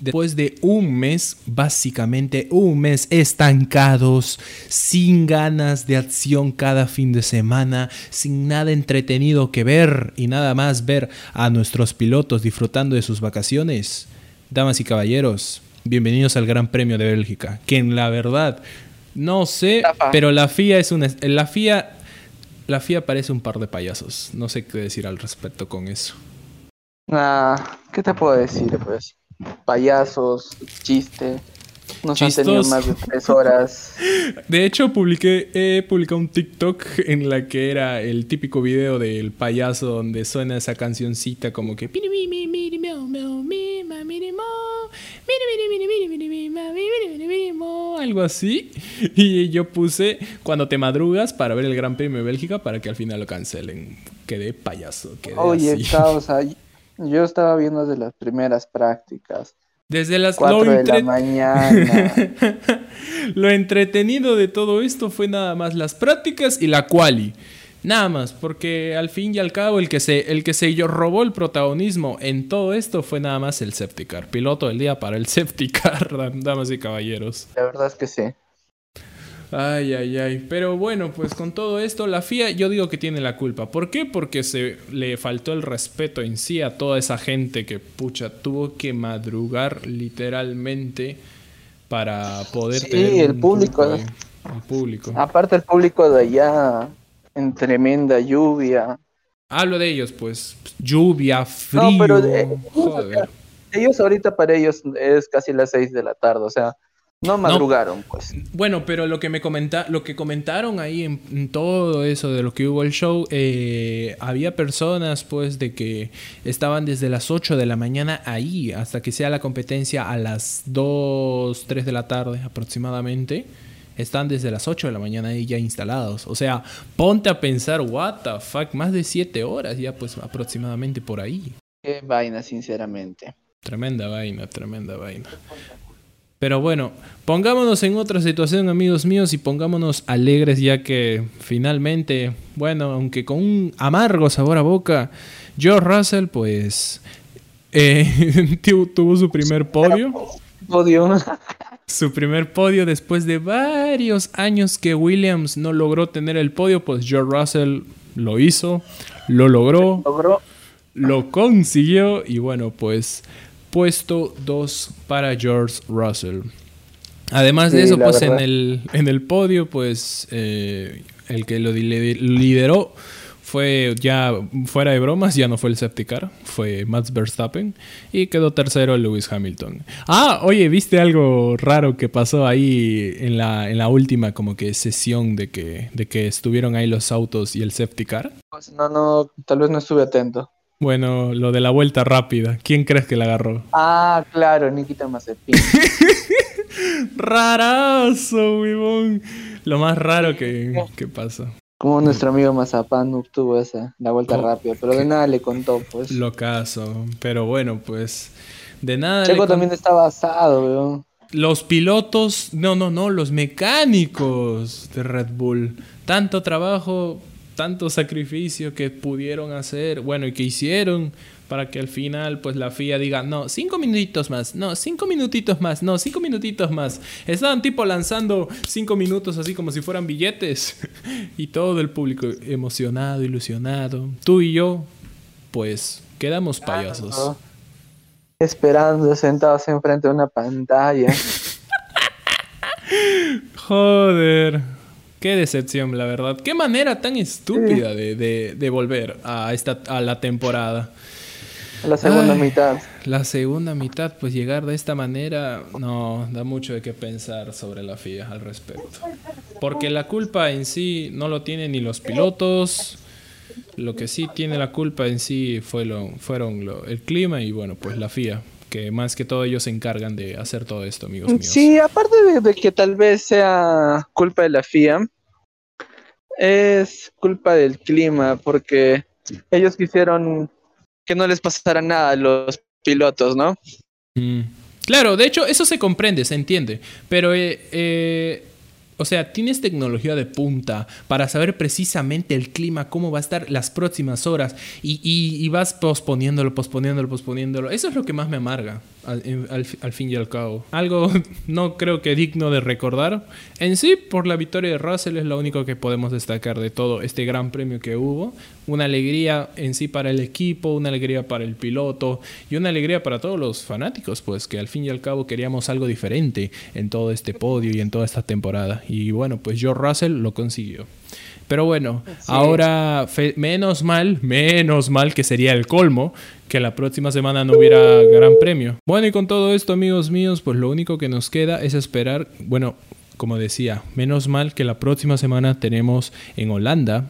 Después de un mes, básicamente un mes estancados, sin ganas de acción cada fin de semana, sin nada entretenido que ver y nada más ver a nuestros pilotos disfrutando de sus vacaciones. Damas y caballeros, bienvenidos al Gran Premio de Bélgica, que en la verdad no sé, pero la FIA es una la FIA la FIA parece un par de payasos. No sé qué decir al respecto con eso. Ah, ¿qué te puedo decir pues? Payasos, chiste. Nos han tenido más de tres horas. De hecho, publiqué, he publicado un TikTok en la que era el típico video del payaso donde suena esa cancioncita como que algo así. Y yo puse cuando te madrugas para ver el Gran Premio de Bélgica para que al final lo cancelen. Quedé payaso. Quedé Oye, así. causa, yo estaba viendo de las primeras prácticas. Desde las 4 lo de entre- la mañana. lo entretenido de todo esto fue nada más las prácticas y la quali. Nada más, porque al fin y al cabo el que se, el que se yo robó el protagonismo en todo esto fue nada más el safety car. Piloto del día para el safety car, dam- damas y caballeros. La verdad es que sí. Ay, ay, ay. Pero bueno, pues con todo esto, la FIA yo digo que tiene la culpa. ¿Por qué? Porque se le faltó el respeto en sí a toda esa gente que, pucha, tuvo que madrugar literalmente para poder Sí, tener el público. El público. Aparte el público de allá, en tremenda lluvia. Hablo de ellos, pues. Lluvia, frío. No, pero de- Joder. Ellos ahorita para ellos es casi las 6 de la tarde, o sea, no madrugaron, pues. Bueno, pero lo que me comenta, lo que comentaron ahí en, en todo eso de lo que hubo el show, eh, había personas pues de que estaban desde las 8 de la mañana ahí hasta que sea la competencia a las 2, 3 de la tarde aproximadamente. Están desde las 8 de la mañana ahí ya instalados. O sea, ponte a pensar, what the fuck, más de 7 horas ya pues aproximadamente por ahí. Qué vaina, sinceramente. Tremenda vaina, tremenda vaina. Pero bueno, pongámonos en otra situación, amigos míos, y pongámonos alegres, ya que finalmente, bueno, aunque con un amargo sabor a boca, George Russell, pues, eh, tu- tuvo su primer podio. Podio. Su primer podio después de varios años que Williams no logró tener el podio, pues George Russell lo hizo, lo logró, Logró. lo consiguió y bueno, pues puesto 2 para George Russell. Además de Sí, eso, pues en el, en el podio, pues eh, el que lo li- lideró fue ya fuera de bromas, ya no fue el safety car, fue Max Verstappen y quedó tercero Lewis Hamilton. Ah, oye, ¿viste algo raro que pasó ahí en la, en la última como que sesión de que, de que estuvieron ahí los autos y el safety car? Pues no, no, tal vez no estuve atento. Bueno, lo de la vuelta rápida. ¿Quién crees que la agarró? Ah, claro, Nikita Mazepin. Rarazo, huevón. Lo más raro que, que pasó. Como nuestro amigo Mazapán obtuvo esa, la vuelta Oh, rápida, pero de nada le contó, pues. Lo caso. Pero bueno, pues. De nada. Checo también estaba asado, weón. Los pilotos. No, no, no. Los mecánicos de Red Bull. Tanto trabajo, tanto sacrificio que pudieron hacer. Bueno, y que hicieron. Para que al final, pues la FIA diga, no, cinco minutitos más, no, cinco minutitos más, no, cinco minutitos más. Estaban tipo lanzando cinco minutos así como si fueran billetes. y todo el público emocionado, ilusionado. Tú y yo, pues, quedamos payasos. ¿no? Esperando, sentados enfrente de una pantalla. Joder. Qué decepción, la verdad. Qué manera tan estúpida de, de- de volver a, esta, a la temporada. La segunda Ay. mitad. La segunda mitad, pues llegar de esta manera, no, da mucho de qué pensar sobre la FIA al respecto. Porque la culpa en sí no lo tienen ni los pilotos. Lo que sí tiene la culpa en sí fue lo, fueron lo- el clima y bueno, pues la FIA. Que más que todo ellos se encargan de hacer todo esto, amigos míos. Sí, aparte de, que tal vez sea culpa de la FIA, es culpa del clima, porque ellos quisieron que no les pasara nada a los pilotos, ¿no? Mm. Claro, de hecho, eso se comprende, se entiende, pero eh, eh o sea, tienes tecnología de punta para saber precisamente el clima, cómo va a estar las próximas horas y, vas posponiéndolo, posponiéndolo, posponiéndolo. Eso es lo que más me amarga al, fin y al cabo. Algo no creo que digno de recordar. En sí, por la victoria de Russell es lo único que podemos destacar de todo este gran premio que hubo. Una alegría en sí para el equipo, una alegría para el piloto y una alegría para todos los fanáticos, pues que al fin y al cabo queríamos algo diferente en todo este podio y en toda esta temporada. Y bueno, pues Joe Russell lo consiguió. Pero bueno, ahora menos mal, menos mal que sería el colmo que la próxima semana no hubiera gran premio. Bueno, y con todo esto, amigos míos, pues lo único que nos queda es esperar, bueno, como decía, menos mal que la próxima semana tenemos en Holanda,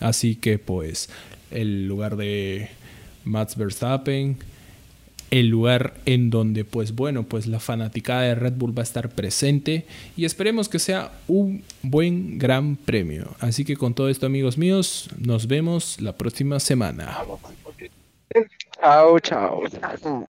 así que pues el lugar de Max Verstappen, el lugar en donde pues bueno pues la fanaticada de Red Bull va a estar presente y esperemos que sea un buen gran premio. Así que con todo esto amigos míos nos vemos la próxima semana. Chao chao